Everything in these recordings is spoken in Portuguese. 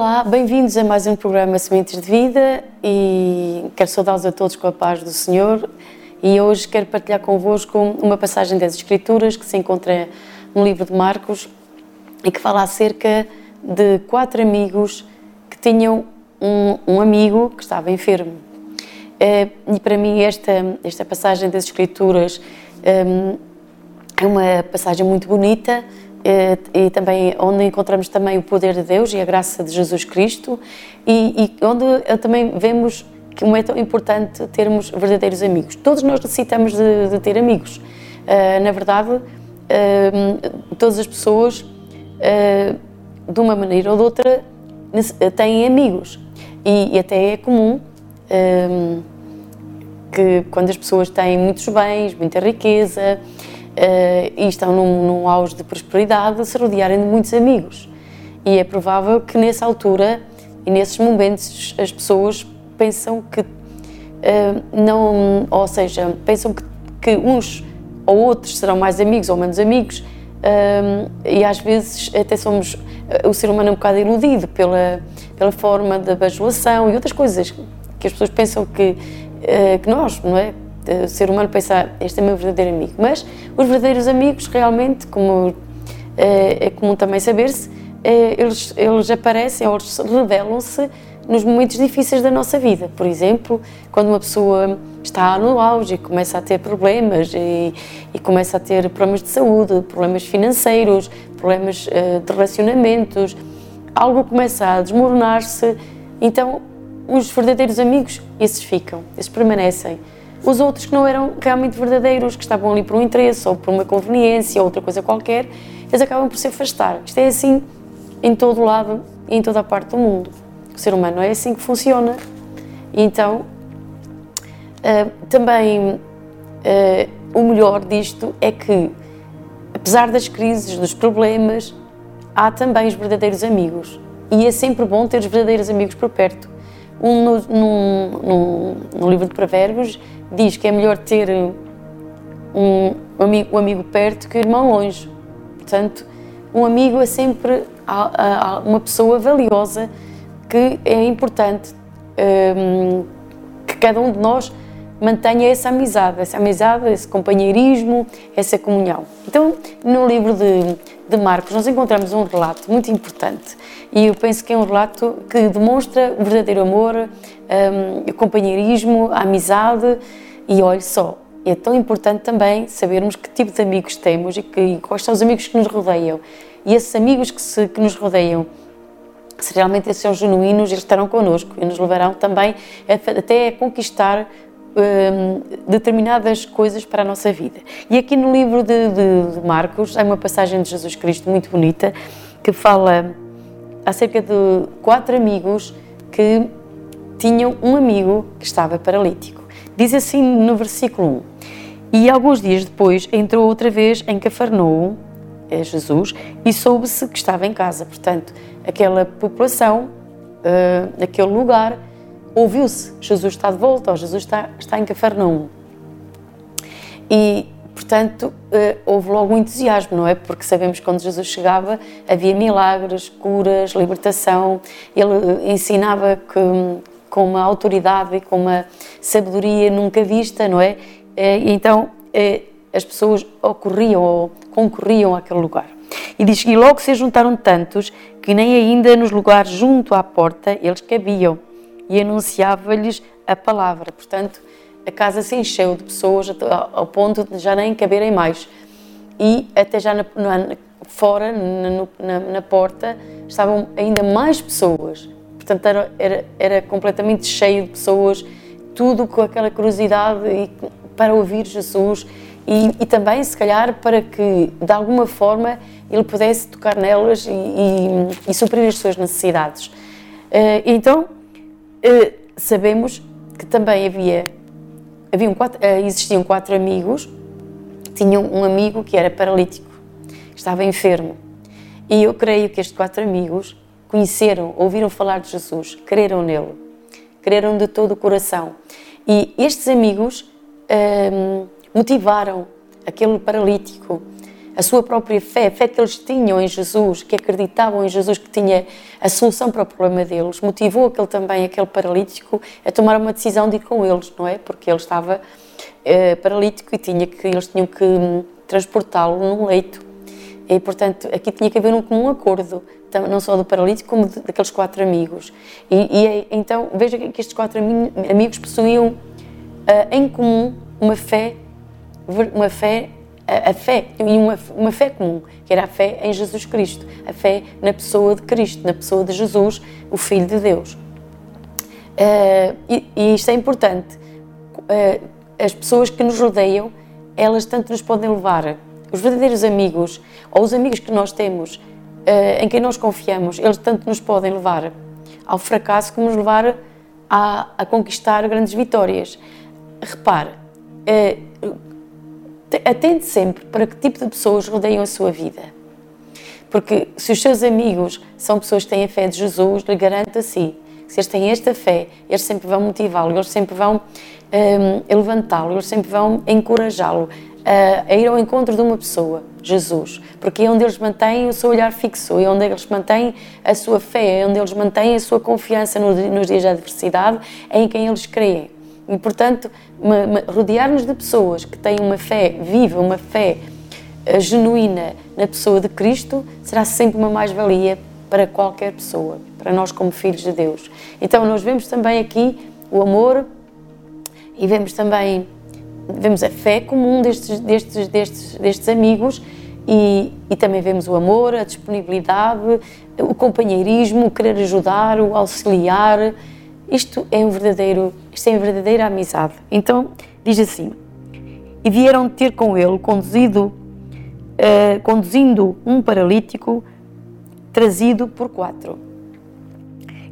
Olá, bem-vindos a mais um programa Sementes de Vida e quero saudá-los a todos com a paz do Senhor e hoje quero partilhar convosco uma passagem das Escrituras que se encontra no livro de Marcos e que fala acerca de quatro amigos que tinham um, um amigo que estava enfermo. Eh, e para mim esta, esta passagem das Escrituras ehm, é uma passagem muito bonita eh, e também onde encontramos também o poder de Deus e a graça de Jesus Cristo e, e onde também vemos que é tão importante termos verdadeiros amigos. Todos nós necessitamos de, de ter amigos. Uh, na verdade, uh, todas as pessoas, uh, de uma maneira ou de outra, têm amigos. E, e até é comum que quando as pessoas têm muitos bens, muita riqueza, e estão num, num auge de prosperidade, se rodearem de muitos amigos. E é provável que nessa altura e nesses momentos as pessoas pensam que uh, não, ou seja, pensam que, que, uns ou outros serão mais amigos ou menos amigos, uh, e às vezes até somos, o ser humano é um bocado iludido pela, pela forma da bajulação e outras coisas que as pessoas pensam que, que nós, não é? O ser humano pensa, este é meu verdadeiro amigo. Mas os verdadeiros amigos, realmente, como é, é comum também saber-se, é, eles, eles aparecem eles revelam-se nos momentos difíceis da nossa vida. Por exemplo, quando uma pessoa está no auge e começa a ter problemas e, e começa a ter problemas de saúde, problemas financeiros, problemas uh, de relacionamentos, algo começa a desmoronar-se, então os verdadeiros amigos, esses ficam, esses permanecem. Os outros que não eram realmente verdadeiros, que estavam ali por um interesse ou por uma conveniência ou outra coisa qualquer, eles acabam por se afastar. Isto é assim em todo lado e em toda a parte do mundo. O ser humano é assim que funciona. Então, uh, também uh, o melhor disto é que, apesar das crises, dos problemas, há também os verdadeiros amigos. E é sempre bom ter os verdadeiros amigos por perto. Um, no, no, livro de Provérbios diz que é melhor ter um amigo, um amigo perto que um irmão longe. Portanto, um amigo é sempre uma pessoa valiosa que é importante um, que cada um de nós mantenha essa amizade, essa amizade, esse companheirismo, essa comunhão. Então, no livro de, de Marcos, nós encontramos um relato muito importante e eu penso que é um relato que demonstra o verdadeiro amor, um, o companheirismo, a amizade e olhe só, é tão importante também sabermos que tipo de amigos temos e, que, e quais são os amigos que nos rodeiam. E esses amigos que, se, que nos rodeiam, se realmente são genuínos, eles estarão connosco e nos levarão também até a conquistar um, determinadas coisas para a nossa vida. E aqui no livro de, de, de Marcos há uma passagem de Jesus Cristo muito bonita que fala acerca de quatro amigos que tinham um amigo que estava paralítico. Diz assim no versículo 1: E alguns dias depois entrou outra vez em Cafarnaum, é Jesus, e soube-se que estava em casa. Portanto, aquela população, uh, aquele lugar, ouviu-se: Jesus está de volta, ou Jesus está, está em Cafarnaum. E Portanto, eh, houve logo um entusiasmo, não é? Porque sabemos que quando Jesus chegava havia milagres, curas, libertação. Ele eh, ensinava que, com uma autoridade e com uma sabedoria nunca vista, não é? Eh, então, as pessoas ocorriam ou concorriam àquele lugar. E diz que logo se juntaram tantos que nem ainda nos lugares junto à porta eles cabiam e anunciava-lhes a palavra. Portanto, a casa se encheu de pessoas ao ponto de já nem caberem mais. E até já na, na, fora, na, na, porta, estavam ainda mais pessoas. Portanto, era, era, era completamente cheio de pessoas, tudo com aquela curiosidade e, para ouvir Jesus e, e, também, se calhar, para que de alguma forma ele pudesse tocar nelas e, e, e suprir as suas necessidades. Uh, então, sabemos que também havia haviam quatro, eh, existiam quatro amigos, tinham um amigo que era paralítico, estava enfermo. E eu creio que estes quatro amigos conheceram, ouviram falar de Jesus, creram nele, creram de todo o coração. E estes amigos ehm, motivaram aquele paralítico a sua própria fé, a fé que eles tinham em Jesus, que acreditavam em Jesus, que tinha a solução para o problema deles, motivou aquele também, aquele paralítico, a tomar uma decisão de ir com eles, não é? Porque ele estava uh, paralítico e tinha que, eles tinham que um, transportá-lo num leito. E, portanto, aqui tinha que haver um comum acordo, não só do paralítico, como daqueles quatro amigos. E, e é, então, veja que estes quatro amigos possuíam uh, em comum uma fé, uma fé a, fé e uma, uma fé comum, que era a fé em Jesus Cristo, a fé na pessoa de Cristo, na pessoa de Jesus, o Filho de Deus. Uh, e, e, isto é importante. Uh, as pessoas que nos rodeiam, elas tanto nos podem levar, os verdadeiros amigos, ou os amigos que nós temos, uh, em quem nós confiamos, eles tanto nos podem levar ao fracasso como nos levar a, a conquistar grandes vitórias. Repare, atende sempre para que tipo de pessoas rodeiam a sua vida. Porque se os seus amigos são pessoas que têm a fé de Jesus, lhe garanto a si, se eles têm esta fé, eles sempre vão motivá-lo, eles sempre vão um, levantá-lo, eles sempre vão encorajá-lo a, a, ir ao encontro de uma pessoa, Jesus. Porque é onde eles mantêm o seu olhar fixo, é onde eles mantêm a sua fé, é onde eles mantêm a sua confiança nos dias de adversidade, é em quem eles creem. E, portanto, rodear-nos de pessoas que têm uma fé viva, uma fé uh, genuína na pessoa de Cristo, será sempre uma mais-valia para qualquer pessoa, para nós como filhos de Deus. Então, nós vemos também aqui o amor e vemos também vemos a fé comum destes, destes, destes, destes amigos e, e, também vemos o amor, a disponibilidade, o companheirismo, o querer ajudar, o auxiliar, isto é um verdadeiro, isto é uma verdadeira amizade. Então, diz assim: E vieram ter com ele, conduzido, uh, conduzindo um paralítico trazido por quatro.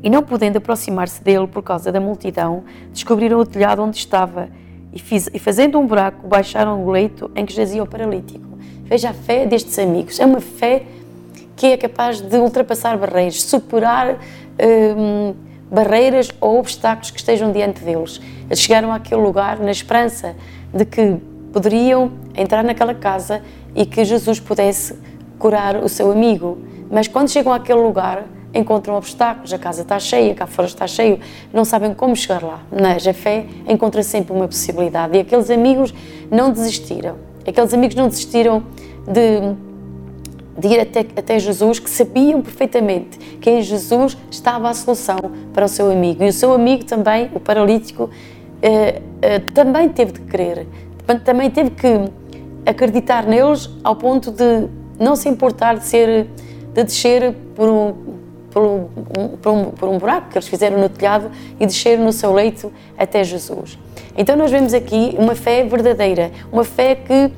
E não podendo aproximar-se dele por causa da multidão, descobriram o telhado onde estava e, fiz, e fazendo um buraco, baixaram o leito em que jazia o paralítico. Veja a fé destes amigos. É uma fé que é capaz de ultrapassar barreiras, superar. Uh, barreiras ou obstáculos que estejam diante deles. Eles chegaram àquele lugar na esperança de que poderiam entrar naquela casa e que Jesus pudesse curar o seu amigo. Mas quando chegam àquele lugar, encontram obstáculos, a casa está cheia, cá fora está cheio, não sabem como chegar lá. Mas a fé encontra sempre uma possibilidade e aqueles amigos não desistiram. Aqueles amigos não desistiram de de ir até, até Jesus, que sabiam perfeitamente que em Jesus estava a solução para o seu amigo. E o seu amigo também, o paralítico, eh, eh, também teve de crer, também teve que acreditar neles ao ponto de não se importar de ser, de descer por um, por um, por um, por um buraco que eles fizeram no telhado e descer no seu leito até Jesus. Então nós vemos aqui uma fé verdadeira, uma fé que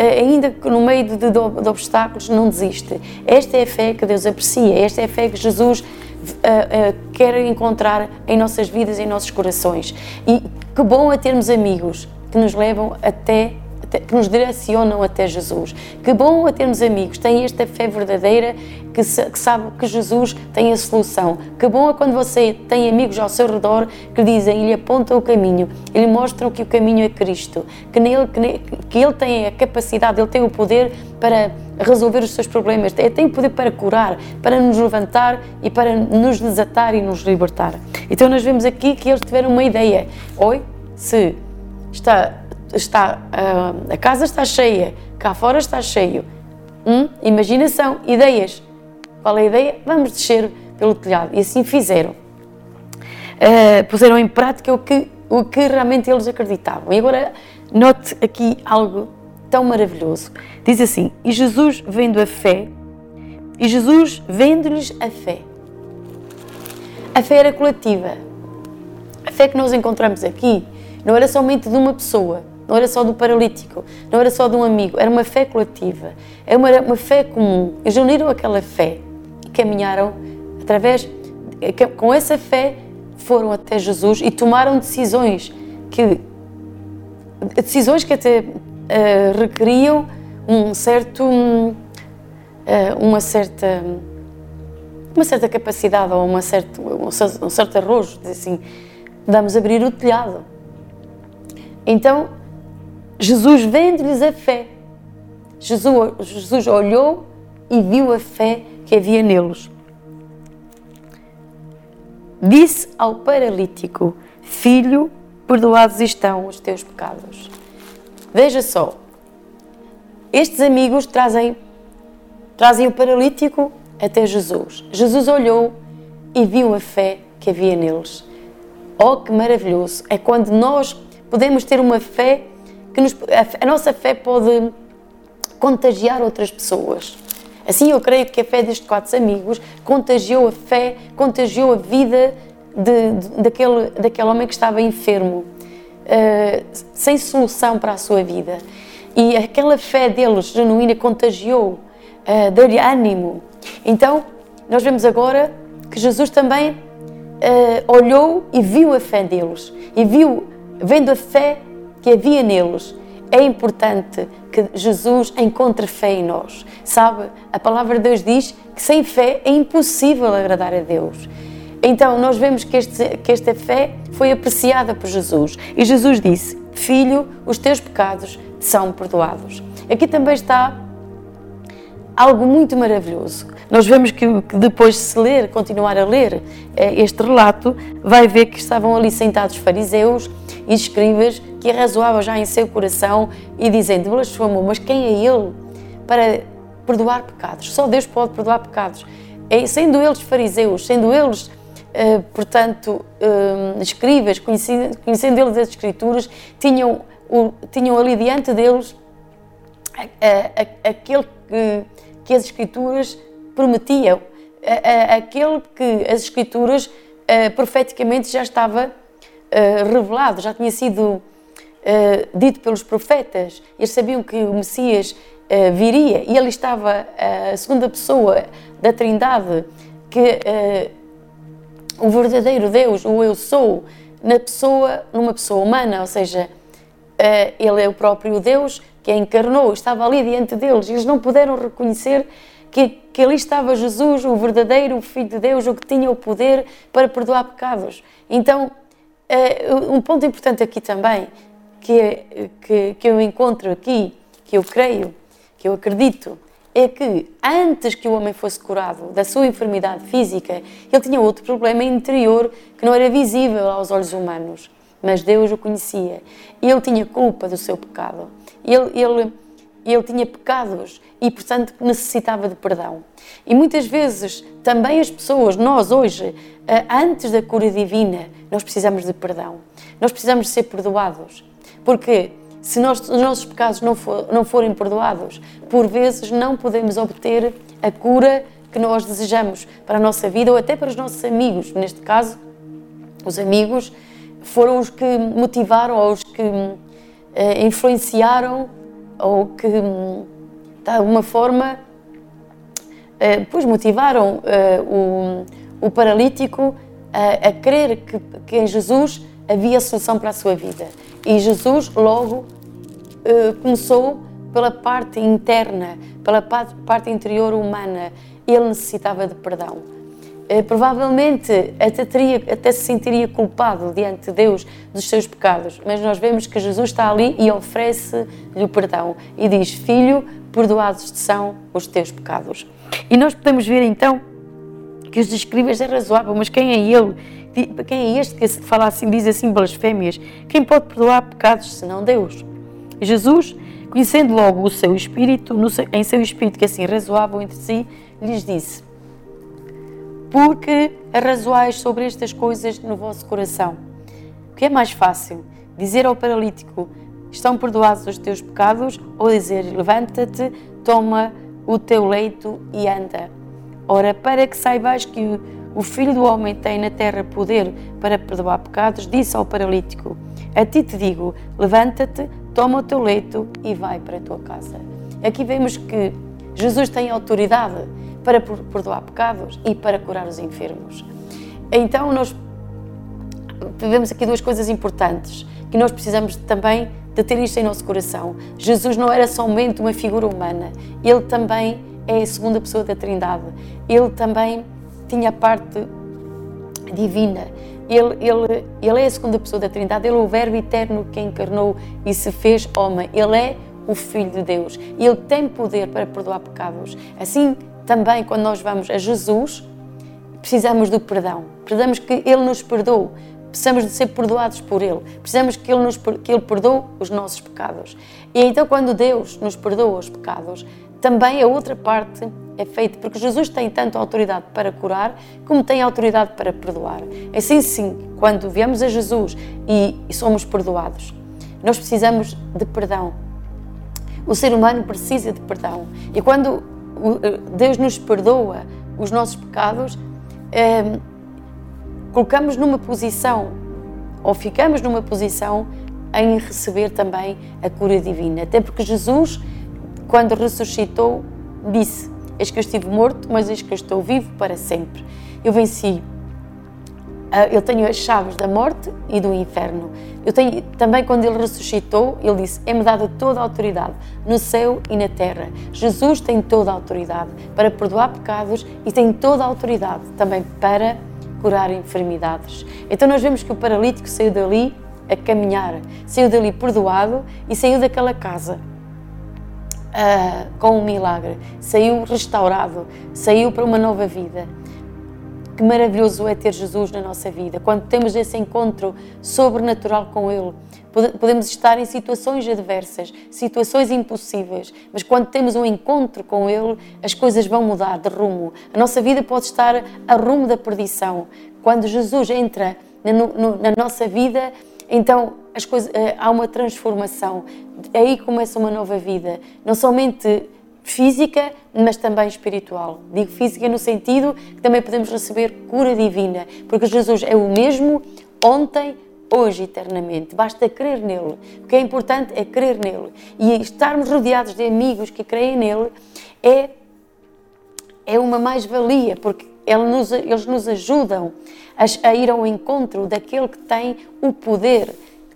ainda que no meio de, de, de, obstáculos, não desiste. Esta é a fé que Deus aprecia, esta é a fé que Jesus uh, uh, quer encontrar em nossas vidas, em nossos corações. E que bom é termos amigos que nos levam até que nos direcionam até Jesus. Que bom a termos amigos, têm esta fé verdadeira que, que sabe que Jesus tem a solução. Que bom é quando você tem amigos ao seu redor que dizem lhe apontam o caminho lhe mostram que o caminho é Cristo, que, nele, que, que Ele tem a capacidade, Ele tem o poder para resolver os seus problemas, Ele tem o poder para curar, para nos levantar e para nos desatar e nos libertar. Então nós vemos aqui que eles tiveram uma ideia. Oi, se está está, uh, a casa está cheia, cá fora está cheio. Hum? Imaginação, ideias. Qual é a ideia? Vamos descer pelo telhado. E assim fizeram. Uh, puseram em prática o que, o que realmente eles acreditavam. E agora, note aqui algo tão maravilhoso. Diz assim: E Jesus, vendo a fé, e Jesus, vendo-lhes a fé. A fé era coletiva. A fé que nós encontramos aqui não era somente de uma pessoa, não era só do paralítico, não era só de um amigo, era uma fé coletiva, era uma, uma fé comum. Eles uniram aquela fé e caminharam através, com essa fé, foram até Jesus e tomaram decisões que decisões que até uh, requeriam um certo uh, uma certa uma certa capacidade ou uma certa, um certo arrojo, assim, vamos abrir o telhado. Então Jesus vende-lhes a fé. Jesus, Jesus olhou e viu a fé que havia neles. Disse ao paralítico: Filho, perdoados estão os teus pecados. Veja só, estes amigos trazem, trazem o paralítico até Jesus. Jesus olhou e viu a fé que havia neles. Oh, que maravilhoso! É quando nós podemos ter uma fé que nos, a, a nossa fé pode contagiar outras pessoas. Assim, eu creio que a fé destes quatro amigos contagiou a fé, contagiou a vida de, de, daquele, daquele homem que estava enfermo, uh, sem solução para a sua vida. E aquela fé deles, genuína, contagiou, uh, deu-lhe ânimo. Então, nós vemos agora que Jesus também uh, olhou e viu a fé deles. E viu, vendo a fé que havia neles, é importante que Jesus encontre fé em nós. Sabe, a palavra de Deus diz que sem fé é impossível agradar a Deus. Então, nós vemos que, este, que esta fé foi apreciada por Jesus. E Jesus disse: Filho, os teus pecados são perdoados. Aqui também está algo muito maravilhoso. Nós vemos que, depois de se ler, continuar a ler eh, este relato, vai ver que estavam ali sentados fariseus e escribas que arrazoavam já em seu coração e dizendo, blasfemou, mas quem é ele para perdoar pecados? Só Deus pode perdoar pecados. E, sendo eles fariseus, sendo eles, eh, portanto, eh, escribas, conhecendo, conhecendo eles as escrituras, tinham, o, tinham ali diante deles aquele que, que as escrituras prometiam, aquele que as escrituras eh, profeticamente já estava uh, revelado, já tinha sido uh, dito pelos profetas. Eles sabiam que o Messias uh, viria e ele estava a segunda pessoa da Trindade, que o verdadeiro Deus, o Eu Sou, na pessoa, numa pessoa humana, ou seja, ele é o próprio Deus que a encarnou, estava ali diante deles. Eles não puderam reconhecer que, que ali estava Jesus, o verdadeiro Filho de Deus, o que tinha o poder para perdoar pecados. Então, um ponto importante aqui também, que, é, que, que eu encontro aqui, que eu creio, que eu acredito, é que antes que o homem fosse curado da sua enfermidade física, ele tinha outro problema interior que não era visível aos olhos humanos, mas Deus o conhecia. Ele tinha culpa do seu pecado. Ele, ele, ele tinha pecados e, portanto, necessitava de perdão. E muitas vezes também as pessoas, nós hoje, eh, antes da cura divina, nós precisamos de perdão. Nós precisamos de ser perdoados. Porque se nós, os nossos pecados não, for, não forem perdoados, por vezes não podemos obter a cura que nós desejamos para a nossa vida ou até para os nossos amigos. Neste caso, os amigos foram os que motivaram ou os que eh, influenciaram ou que, de alguma forma, eh, pois motivaram eh, o, o paralítico a, a crer que, que em Jesus havia solução para a sua vida. E Jesus logo uh, começou pela parte interna, pela parte interior humana. Ele necessitava de perdão. Uh, provavelmente até, teria, até se sentiria culpado diante de Deus dos seus pecados, mas nós vemos que Jesus está ali e oferece-lhe o perdão e diz: Filho, perdoados são os teus pecados. E nós podemos ver então que os escribas é razoável, mas quem é ele? Quem é este que fala assim, diz assim blasfémias? Quem pode perdoar pecados senão Deus? Jesus, conhecendo logo o seu espírito, seu, em seu espírito que assim razoável entre si, lhes disse: Porque arrazoais sobre estas coisas no vosso coração? O que é mais fácil? Dizer ao paralítico: Estão perdoados os teus pecados? Ou dizer: Levanta-te, toma o teu leito e anda? Ora, para que saibais que o Filho do Homem tem na terra poder para perdoar pecados, disse ao paralítico: A ti te digo, levanta-te, toma o teu leito e vai para a tua casa. Aqui vemos que Jesus tem autoridade para perdoar pecados e para curar os enfermos. Então, nós vemos aqui duas coisas importantes que nós precisamos também de ter isto em nosso coração. Jesus não era somente uma figura humana, ele também é a segunda pessoa da Trindade. Ele também tinha a parte divina. Ele, ele, ele é a segunda pessoa da Trindade, ele é o Verbo eterno que encarnou e se fez homem. Ele é o Filho de Deus Ele tem poder para perdoar pecados. Assim, também, quando nós vamos a Jesus, precisamos do perdão. Precisamos que Ele nos perdoe. Precisamos de ser perdoados por Ele. Precisamos que Ele, nos, que Ele perdoe os nossos pecados. E então, quando Deus nos perdoa os pecados, também a outra parte é feita, porque Jesus tem tanto autoridade para curar, como tem autoridade para perdoar. Assim, sim, quando viemos a Jesus e, somos perdoados, nós precisamos de perdão. O ser humano precisa de perdão. E quando eh, Deus nos perdoa os nossos pecados, eh, colocamos numa posição, ou ficamos numa posição em receber também a cura divina. Até porque Jesus, quando ressuscitou, disse: Eis que eu estive morto, mas eis que eu estou vivo para sempre. Eu venci. Ah, eu tenho as chaves da morte e do inferno. Eu tenho também quando ele ressuscitou, ele disse: "É-me dada toda a autoridade no céu e na terra". Jesus tem toda a autoridade para perdoar pecados e tem toda a autoridade também para curar enfermidades. Então nós vemos que o paralítico saiu dali a caminhar, saiu dali perdoado e saiu daquela casa uh, com um milagre, saiu restaurado, saiu para uma nova vida. Que maravilhoso é ter Jesus na nossa vida. Quando temos esse encontro sobrenatural com Ele, podemos estar em situações adversas, situações impossíveis, mas quando temos um encontro com Ele, as coisas vão mudar de rumo. A nossa vida pode estar a rumo da perdição. Quando Jesus entra na, na nossa vida, então as coisas, eh, há uma transformação. Aí começa uma nova vida, não somente física, mas também espiritual. Digo física no sentido que também podemos receber cura divina, porque Jesus é o mesmo ontem, hoje eternamente. Basta crer nele. O que é importante é crer nele. E estarmos rodeados de amigos que creem nele é, é uma mais-valia, porque eles nos, eles nos ajudam a, a, ir ao encontro daquele que tem o poder,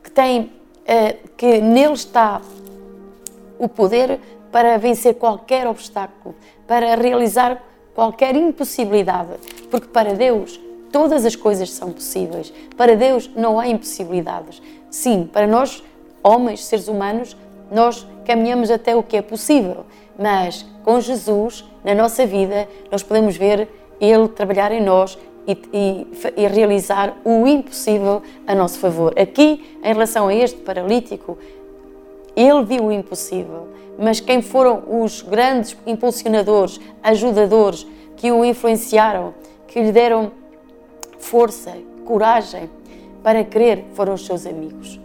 que tem, uh, que nele está o poder para vencer qualquer obstáculo, para realizar qualquer impossibilidade, porque para Deus todas as coisas são possíveis. Para Deus não há impossibilidades. Sim, para nós, homens, seres humanos, nós caminhamos até o que é possível, mas com Jesus, na nossa vida, nós podemos ver Ele trabalhar em nós e, e, e, realizar o impossível a nosso favor. Aqui, em relação a este paralítico, ele viu o impossível mas quem foram os grandes impulsionadores, ajudadores que o influenciaram, que lhe deram força, coragem para crer, foram os seus amigos.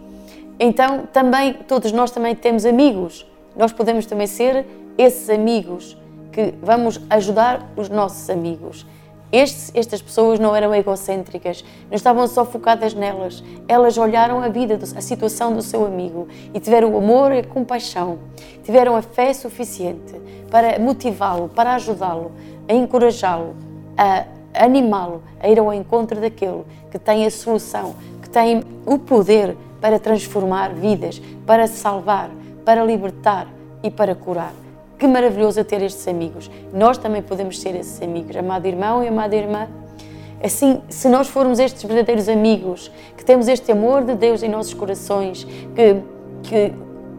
Então, também todos nós também temos amigos. Nós podemos também ser esses amigos que vamos ajudar os nossos amigos. Estes, estas pessoas não eram egocêntricas, não estavam só focadas nelas. Elas olharam a vida, a situação do seu amigo e tiveram o amor e a compaixão. Tiveram a fé suficiente para motivá-lo, para ajudá-lo, a encorajá-lo, a animá-lo a ir ao encontro daquele que tem a solução, que tem o poder para transformar vidas, para salvar, para libertar e para curar. Que maravilhoso é ter estes amigos. Nós também podemos ser esses amigos, amado irmão e amada irmã. Assim, se nós formos estes verdadeiros amigos, que temos este amor de Deus em nossos corações, que, que,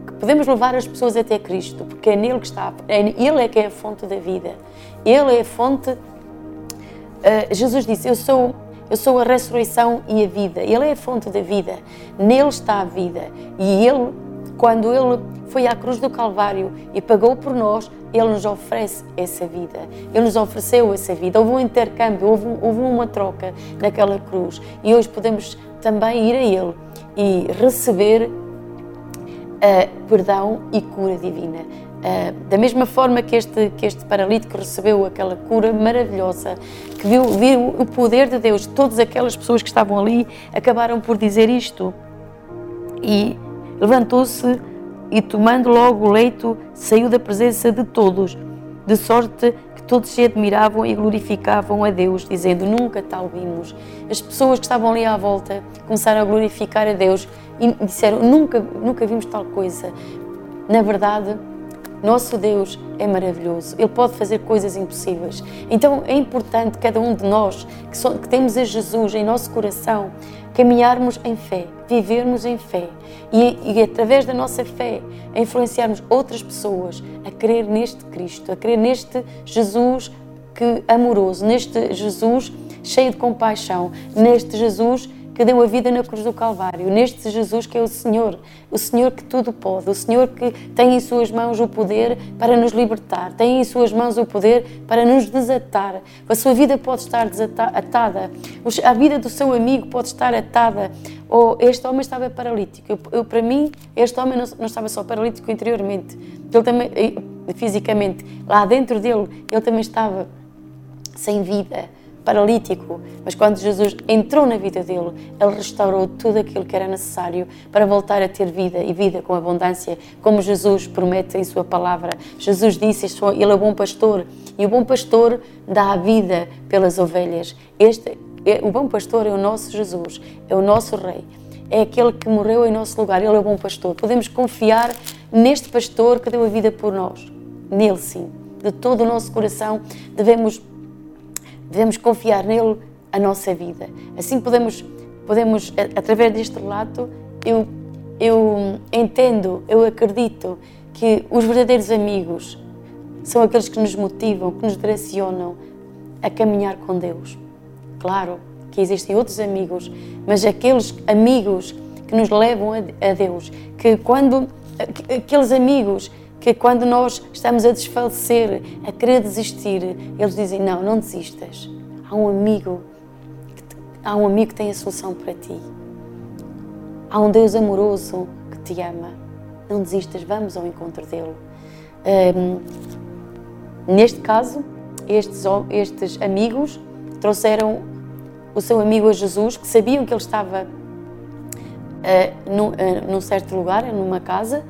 que podemos levar as pessoas até Cristo, porque é nele que está, é, Ele é que é a fonte da vida. Ele é a fonte. Uh, Jesus disse: Eu sou eu sou a ressurreição e a vida. Ele é a fonte da vida. Nele está a vida. E Ele, quando Ele foi à cruz do Calvário e pagou por nós, Ele nos oferece essa vida. Ele nos ofereceu essa vida. Houve um intercâmbio, houve, houve uma troca naquela cruz. E hoje podemos também ir a Ele e receber uh, perdão e cura divina. Uh, da mesma forma que este, que este paralítico recebeu aquela cura maravilhosa, que viu, viu o poder de Deus, todas aquelas pessoas que estavam ali acabaram por dizer isto. E levantou-se e, tomando logo o leito, saiu da presença de todos, de sorte que todos se admiravam e glorificavam a Deus, dizendo: Nunca tal vimos. As pessoas que estavam ali à volta começaram a glorificar a Deus e disseram: Nunca, nunca vimos tal coisa. Na verdade, Nosso Deus é maravilhoso, Ele pode fazer coisas impossíveis. Então é importante cada um de nós que, so, que temos a Jesus em nosso coração caminharmos em fé, vivermos em fé e, e, através da nossa fé influenciarmos outras pessoas a crer neste Cristo, a crer neste Jesus que amoroso, neste Jesus cheio de compaixão, neste Jesus que deu a vida na cruz do Calvário, neste Jesus que é o Senhor, o Senhor que tudo pode, o Senhor que tem em suas mãos o poder para nos libertar, tem em suas mãos o poder para nos desatar. A sua vida pode estar desatada, a vida do seu amigo pode estar atada. Ou este homem estava paralítico. Eu, eu para mim, este homem não, não estava só paralítico interiormente, ele também fisicamente, lá dentro dele, ele também estava sem vida paralítico, mas quando Jesus entrou na vida dele, ele restaurou tudo aquilo que era necessário para voltar a ter vida e vida com abundância, como Jesus promete em sua palavra. Jesus disse, ele é o bom pastor e o bom pastor dá a vida pelas ovelhas. Este, é, o bom pastor é o nosso Jesus, é o nosso rei. É aquele que morreu em nosso lugar, ele é o bom pastor. Podemos confiar neste pastor que deu a vida por nós. Nele sim, de todo o nosso coração devemos devemos confiar nele a nossa vida. Assim podemos, podemos através deste relato, eu, eu entendo, eu acredito que os verdadeiros amigos são aqueles que nos motivam, que nos direcionam a caminhar com Deus. Claro que existem outros amigos, mas aqueles amigos que nos levam a, Deus, que quando aqueles amigos que quando nós estamos a desfalecer, a querer desistir, eles dizem: Não, não desistas. Há um amigo, há um amigo que tem a solução para ti. Há um Deus amoroso que te ama. Não desistas, vamos ao encontro dele. Um, neste caso, estes, estes amigos trouxeram o seu amigo a Jesus, que sabiam que ele estava uh, num, uh, num certo lugar, numa casa,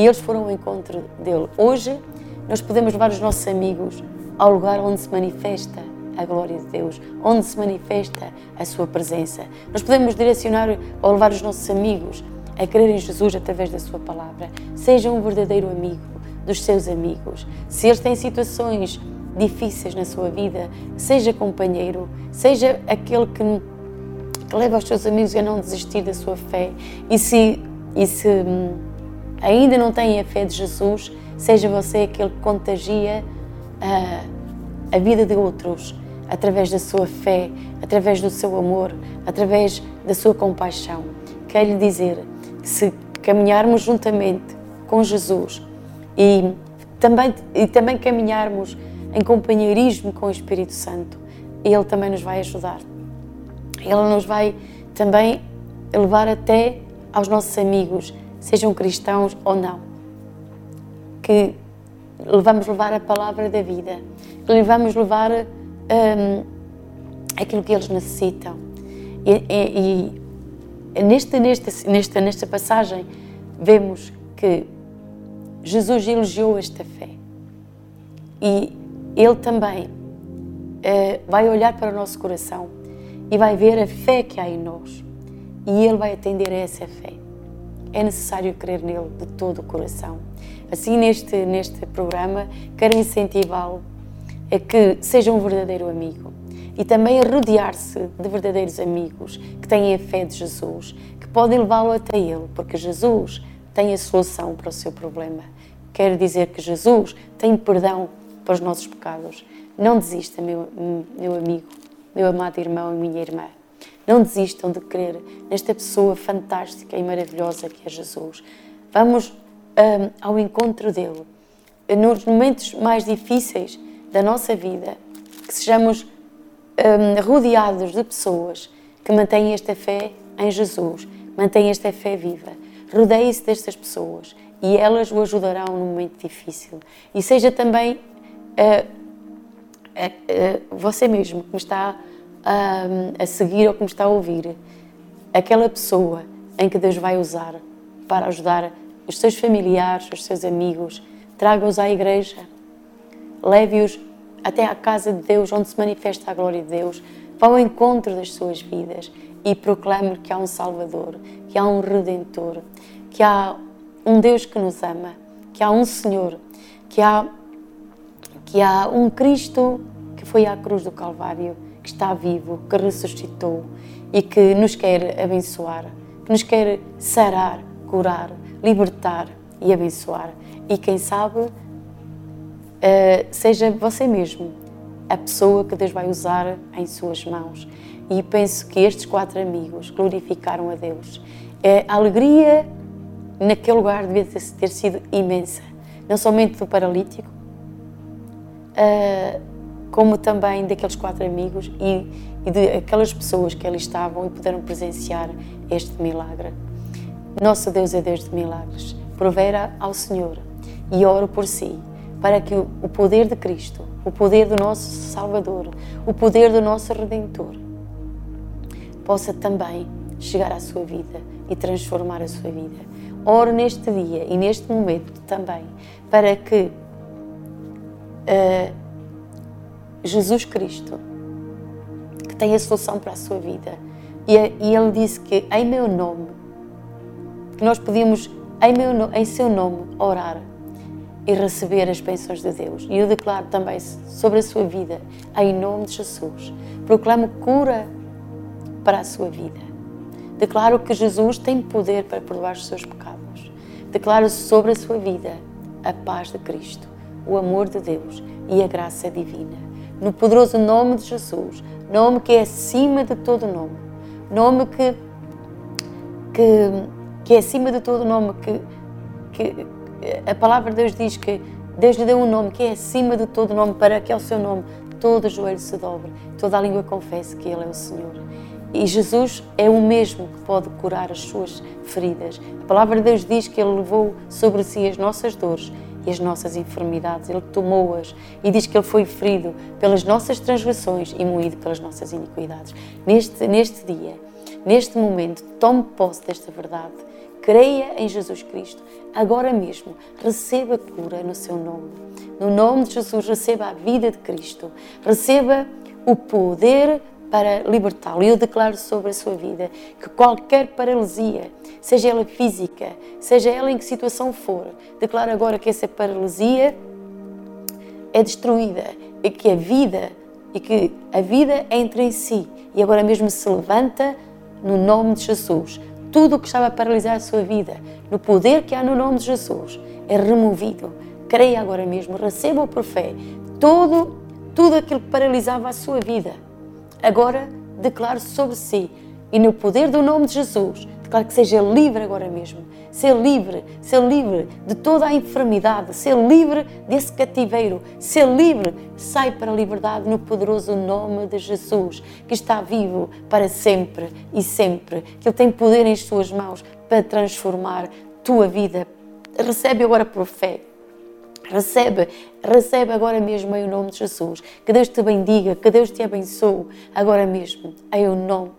e eles foram ao encontro dele. Hoje, nós podemos levar os nossos amigos ao lugar onde se manifesta a glória de Deus, onde se manifesta a sua presença. Nós podemos direcionar ou levar os nossos amigos a crer em Jesus através da sua palavra. Seja um verdadeiro amigo dos seus amigos. Se eles têm situações difíceis na sua vida, seja companheiro, seja aquele que, que leva os seus amigos a não desistir da sua fé. E se, e se hum, ainda não têm a fé de Jesus, seja você aquele que contagia a, a vida de outros através da sua fé, através do seu amor, através da sua compaixão. Quero lhe dizer que se caminharmos juntamente com Jesus e também, e também caminharmos em companheirismo com o Espírito Santo, Ele também nos vai ajudar. Ele nos vai também levar até aos nossos amigos sejam cristãos ou não, que vamos levar a palavra da vida, que vamos levar um, aquilo que eles necessitam. E, e, e nesta, nesta, nesta, nesta passagem vemos que Jesus elogiou esta fé. E Ele também uh, vai olhar para o nosso coração e vai ver a fé que há em nós. E Ele vai atender a essa fé é necessário crer nele de todo o coração. Assim, neste, neste programa, quero incentivá-lo a que seja um verdadeiro amigo e também a rodear-se de verdadeiros amigos que têm a fé de Jesus, que podem levá-lo até Ele, porque Jesus tem a solução para o seu problema. Quero dizer que Jesus tem perdão para os nossos pecados. Não desista, meu, meu amigo, meu amado irmão e minha irmã. Não desistam de crer nesta pessoa fantástica e maravilhosa que é Jesus. Vamos um, ao encontro dele. Nos momentos mais difíceis da nossa vida, que sejamos um, rodeados de pessoas que mantêm esta fé em Jesus, mantêm esta fé viva. Rodeie-se destas pessoas e elas o ajudarão num momento difícil. E seja também uh, uh, uh, você mesmo que me está a, a seguir ou que me está a ouvir, aquela pessoa em que Deus vai usar para ajudar os seus familiares, os seus amigos, traga-os à igreja, leve-os até à casa de Deus, onde se manifesta a glória de Deus, vá ao encontro das suas vidas e proclame que há um Salvador, que há um Redentor, que há um Deus que nos ama, que há um Senhor que há, que há um Cristo que foi à cruz do Calvário, que está vivo, que ressuscitou e que nos quer abençoar, que nos quer sarar, curar, libertar e abençoar. E quem sabe, uh, seja você mesmo a pessoa que Deus vai usar em suas mãos. E penso que estes quatro amigos glorificaram a Deus. É, a alegria naquele lugar devia ter sido imensa, não somente do paralítico, uh, como também daqueles quatro amigos e, e de aquelas pessoas que ali estavam e puderam presenciar este milagre. Nosso Deus é Deus de milagres. Provera ao Senhor e oro por si, para que o poder de Cristo, o poder do nosso Salvador, o poder do nosso Redentor, possa também chegar à sua vida e transformar a sua vida. Oro neste dia e neste momento também para que uh, Jesus Cristo, que tem a solução para a sua vida, e, e Ele disse que em meu nome, nós podíamos em, meu, em seu nome orar e receber as bênçãos de Deus. E eu declaro também sobre a sua vida, em nome de Jesus, proclamo cura para a sua vida. Declaro que Jesus tem poder para perdoar os seus pecados. Declaro sobre a sua vida a paz de Cristo, o amor de Deus e a graça divina no poderoso nome de Jesus, nome que é acima de todo nome, nome que, que, que é acima de todo nome, que, que a palavra de Deus diz que Deus lhe deu um nome que é acima de todo nome, para que ao seu nome todo joelho se dobre, toda a língua confesse que Ele é o Senhor. E Jesus é o mesmo que pode curar as suas feridas. A palavra de Deus diz que Ele levou sobre si as nossas dores e as nossas enfermidades. Ele tomou-as e diz que Ele foi ferido pelas nossas transgressões e moído pelas nossas iniquidades. Neste, neste dia, neste momento, tome posse desta verdade. Creia em Jesus Cristo. Agora mesmo, receba cura no seu nome. No nome de Jesus, receba a vida de Cristo. Receba o poder para libertá-lo. Eu declaro sobre a sua vida que qualquer paralisia, seja ela física, seja ela em que situação for, declaro agora que essa paralisia é destruída e que a vida e que a vida entra em si e agora mesmo se levanta no nome de Jesus. Tudo o que estava a paralisar a sua vida, no poder que há no nome de Jesus, é removido. Creia agora mesmo, receba por fé todo, tudo aquilo que paralisava a sua vida agora declaro sobre si e no poder do nome de Jesus, declaro que seja livre agora mesmo. Ser livre, ser livre de toda a enfermidade, ser livre desse cativeiro, ser livre, sai para a liberdade no poderoso nome de Jesus, que está vivo para sempre e sempre, que Ele tem poder em Suas mãos para transformar tua vida. Recebe agora por fé Recebe, recebe agora mesmo em nome de Jesus. Que Deus te bendiga, que Deus te abençoe agora mesmo em nome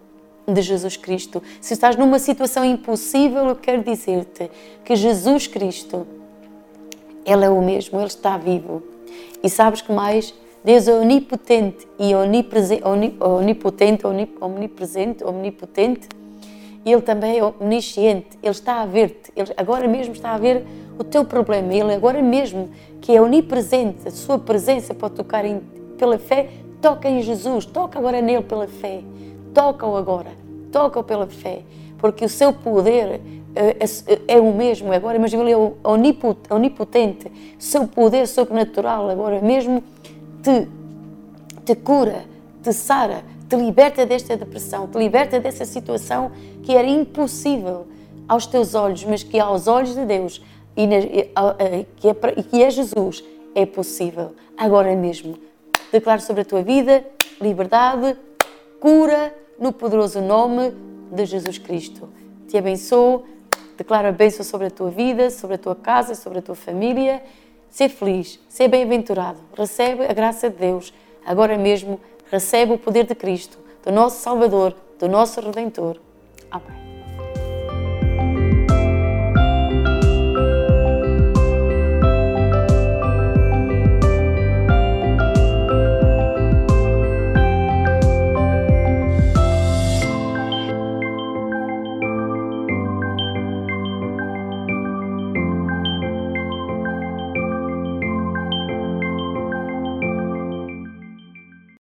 de Jesus Cristo. Se estás numa situação impossível, eu quero dizer-te que Jesus Cristo, Ele é o mesmo, Ele está vivo. E sabes que mais? Deus é onipotente e onipresente, onipotente, omnipresente, omnipotente. Ele também é omnisciente, Ele está a ver-te, Ele agora mesmo está a ver o teu problema. Ele agora mesmo, que é onipresente, a sua presença pode tocar em, pela fé, toca em Jesus, toca agora nele pela fé. Toca-o agora, toca-o pela fé, porque o seu poder é, é, é o mesmo. Agora, imagina, ele é onipotente, seu poder sobrenatural agora mesmo te, te cura, te sara, te liberta desta depressão, te liberta dessa situação que era impossível aos teus olhos, mas que aos olhos de Deus e, na, que, é, que é Jesus, é possível. Agora mesmo. Declaro sobre a tua vida liberdade, cura, no poderoso nome de Jesus Cristo. Te abençoo, declaro a bênção sobre a tua vida, sobre a tua casa, sobre a tua família. Ser feliz, ser bem-aventurado. Recebe a graça de Deus. Agora mesmo, recebe o poder de Cristo, do nosso Salvador, do nosso Redentor. Amém.